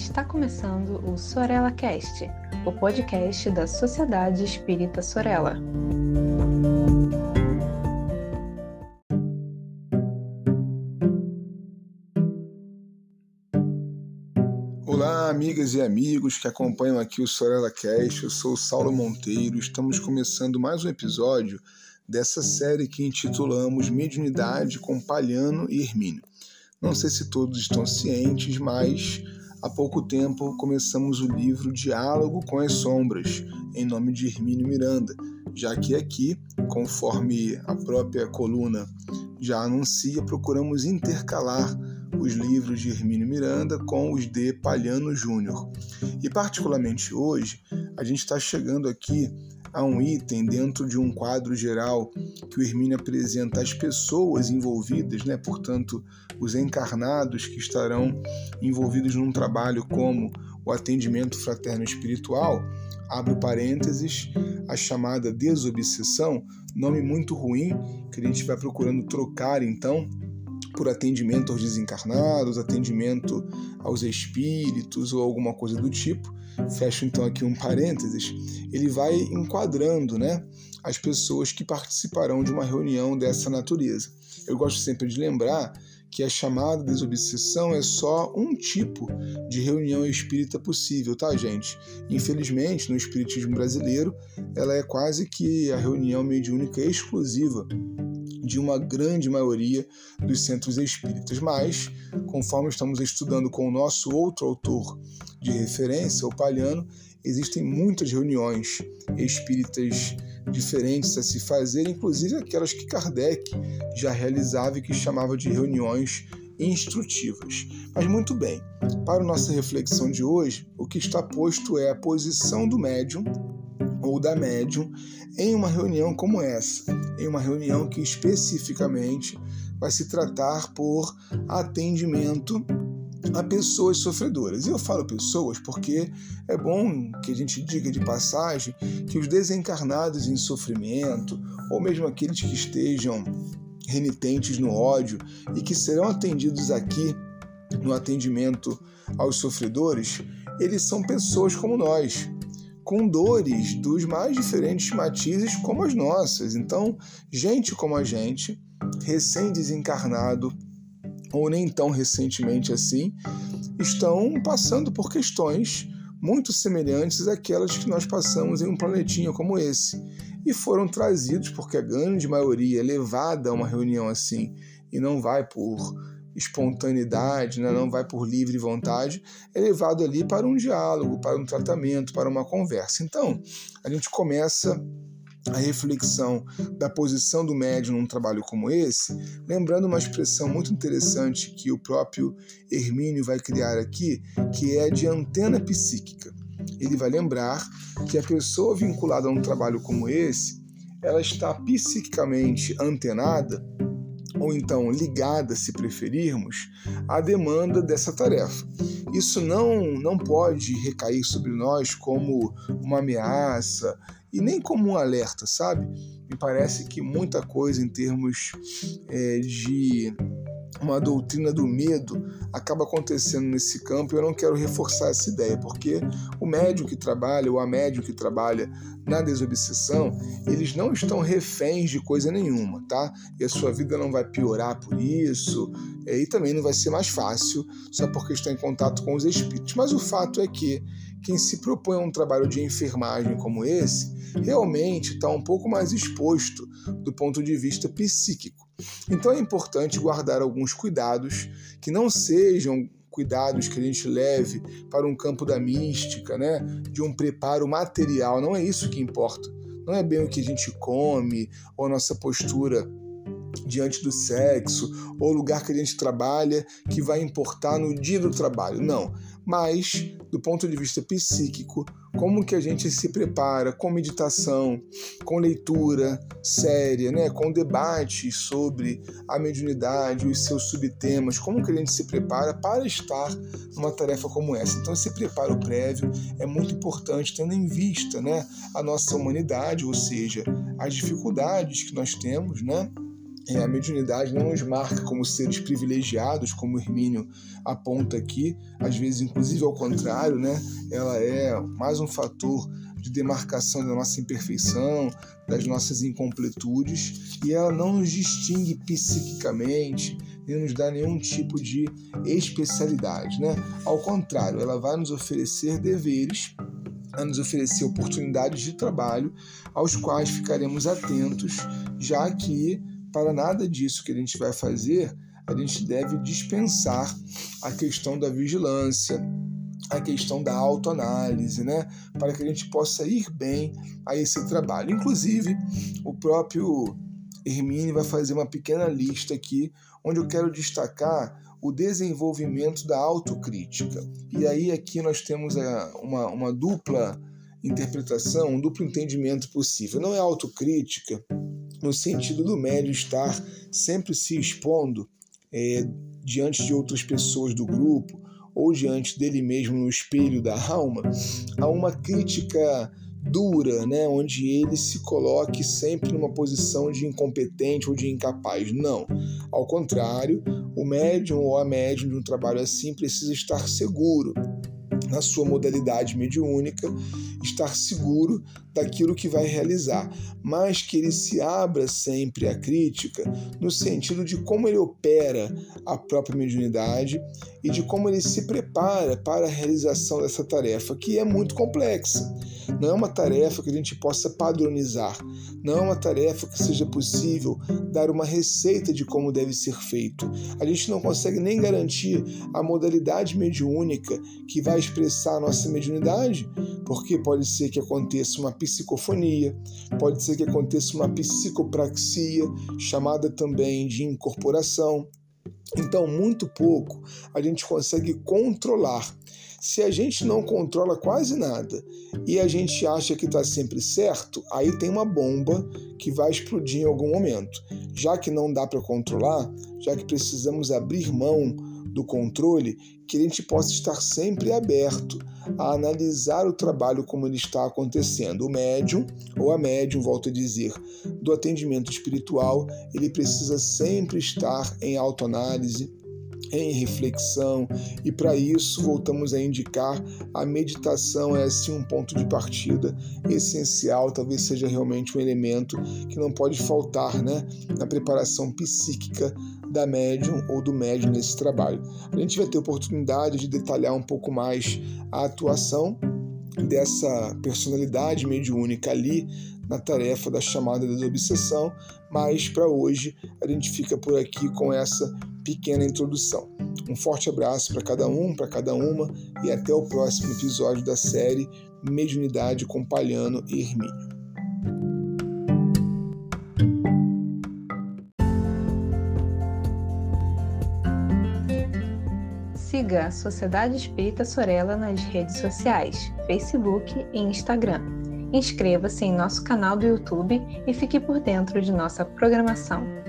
Está começando o Sorella Cast, o podcast da Sociedade Espírita Sorella. Olá, amigas e amigos que acompanham aqui o Sorella Cast. Eu sou Saulo Monteiro. Estamos começando mais um episódio dessa série que intitulamos Mediunidade com Palhano e Hermínio. Não sei se todos estão cientes, mas há pouco tempo começamos o livro Diálogo com as Sombras, em nome de Hermínio Miranda, já que aqui, conforme a própria coluna já anuncia, procuramos intercalar os livros de Hermínio Miranda com os de Palhano Júnior. E particularmente hoje, a gente está chegando aqui há um item dentro de um quadro geral que o Hermínio apresenta as pessoas envolvidas, né? portanto, os encarnados que estarão envolvidos num trabalho como o atendimento fraterno espiritual, abre parênteses, a chamada desobsessão, nome muito ruim que a gente vai procurando trocar então por atendimento aos desencarnados, atendimento aos espíritos ou alguma coisa do tipo. Fecho então aqui um parênteses. Ele vai enquadrando, né, as pessoas que participarão de uma reunião dessa natureza. Eu gosto sempre de lembrar que a chamada desobsessão é só um tipo de reunião espírita possível, tá, gente? Infelizmente, no espiritismo brasileiro, ela é quase que a reunião mediúnica exclusiva de uma grande maioria dos centros espíritas. Mas, conforme estamos estudando com o nosso outro autor de referência, o Palhano, existem muitas reuniões espíritas diferentes a se fazer, inclusive aquelas que Kardec já realizava e que chamava de reuniões instrutivas. Mas muito bem, para nossa reflexão de hoje, o que está posto é a posição do médium ou da médium em uma reunião como essa, em uma reunião que especificamente vai se tratar por atendimento a pessoas sofredoras. E eu falo pessoas porque é bom que a gente diga de passagem que os desencarnados em sofrimento, ou mesmo aqueles que estejam renitentes no ódio e que serão atendidos aqui no atendimento aos sofredores, eles são pessoas como nós, com dores dos mais diferentes matizes como as nossas. Então, gente como a gente, recém-desencarnado, ou nem tão recentemente assim, estão passando por questões muito semelhantes àquelas que nós passamos em um planetinha como esse. E foram trazidos, porque a grande maioria é levada a uma reunião assim e não vai por espontaneidade, né? não vai por livre vontade, é levado ali para um diálogo, para um tratamento, para uma conversa. Então, a gente começa a reflexão da posição do médium num trabalho como esse, lembrando uma expressão muito interessante que o próprio Hermínio vai criar aqui, que é de antena psíquica. Ele vai lembrar que a pessoa vinculada a um trabalho como esse, ela está psiquicamente antenada ou então ligada, se preferirmos, à demanda dessa tarefa. Isso não, não pode recair sobre nós como uma ameaça e nem como um alerta, sabe? Me parece que muita coisa em termos é, de uma doutrina do medo acaba acontecendo nesse campo eu não quero reforçar essa ideia, porque o médium que trabalha, ou a médium que trabalha na desobsessão, eles não estão reféns de coisa nenhuma, tá? E a sua vida não vai piorar por isso, e também não vai ser mais fácil só porque está em contato com os espíritos. Mas o fato é que quem se propõe a um trabalho de enfermagem como esse realmente está um pouco mais exposto do ponto de vista psíquico. Então é importante guardar alguns cuidados que não sejam cuidados que a gente leve para um campo da mística, né? de um preparo material. Não é isso que importa. Não é bem o que a gente come ou a nossa postura diante do sexo ou lugar que a gente trabalha que vai importar no dia do trabalho. Não. Mas, do ponto de vista psíquico, como que a gente se prepara com meditação, com leitura séria, né, com debate sobre a mediunidade, os seus subtemas, como que a gente se prepara para estar numa tarefa como essa. Então esse preparo prévio é muito importante tendo em vista, né, a nossa humanidade, ou seja, as dificuldades que nós temos, né, a mediunidade não nos marca como seres privilegiados, como Hermínio aponta aqui, às vezes, inclusive, ao contrário, né? ela é mais um fator de demarcação da nossa imperfeição, das nossas incompletudes, e ela não nos distingue psiquicamente, nem nos dá nenhum tipo de especialidade. Né? Ao contrário, ela vai nos oferecer deveres a nos oferecer oportunidades de trabalho aos quais ficaremos atentos, já que para nada disso que a gente vai fazer, a gente deve dispensar a questão da vigilância, a questão da autoanálise, né? Para que a gente possa ir bem a esse trabalho. Inclusive, o próprio Hermine vai fazer uma pequena lista aqui, onde eu quero destacar o desenvolvimento da autocrítica. E aí aqui nós temos uma, uma dupla interpretação, um duplo entendimento possível. Não é autocrítica no sentido do médio estar sempre se expondo é, diante de outras pessoas do grupo ou diante dele mesmo no espelho da alma, a uma crítica dura, né, onde ele se coloque sempre numa posição de incompetente ou de incapaz. Não. Ao contrário, o médium ou a médium de um trabalho assim precisa estar seguro na sua modalidade mediúnica, estar seguro daquilo que vai realizar, mas que ele se abra sempre à crítica no sentido de como ele opera a própria mediunidade e de como ele se prepara para a realização dessa tarefa, que é muito complexa. Não é uma tarefa que a gente possa padronizar, não é uma tarefa que seja possível dar uma receita de como deve ser feito. A gente não consegue nem garantir a modalidade mediúnica que vai a nossa mediunidade, porque pode ser que aconteça uma psicofonia, pode ser que aconteça uma psicopraxia, chamada também de incorporação. Então, muito pouco a gente consegue controlar. Se a gente não controla quase nada e a gente acha que está sempre certo, aí tem uma bomba que vai explodir em algum momento. Já que não dá para controlar, já que precisamos abrir mão do controle, que a gente possa estar sempre aberto a analisar o trabalho como ele está acontecendo. O médium, ou a médium, volto a dizer, do atendimento espiritual, ele precisa sempre estar em autoanálise, em reflexão, e para isso voltamos a indicar a meditação é assim um ponto de partida essencial, talvez seja realmente um elemento que não pode faltar né, na preparação psíquica da médium ou do médium nesse trabalho. A gente vai ter oportunidade de detalhar um pouco mais a atuação dessa personalidade mediúnica ali na tarefa da chamada da obsessão, mas para hoje a gente fica por aqui com essa pequena introdução. Um forte abraço para cada um, para cada uma e até o próximo episódio da série Mediunidade com Palhano e Hermínio. Siga a Sociedade Espírita Sorella nas redes sociais, Facebook e Instagram. Inscreva-se em nosso canal do YouTube e fique por dentro de nossa programação.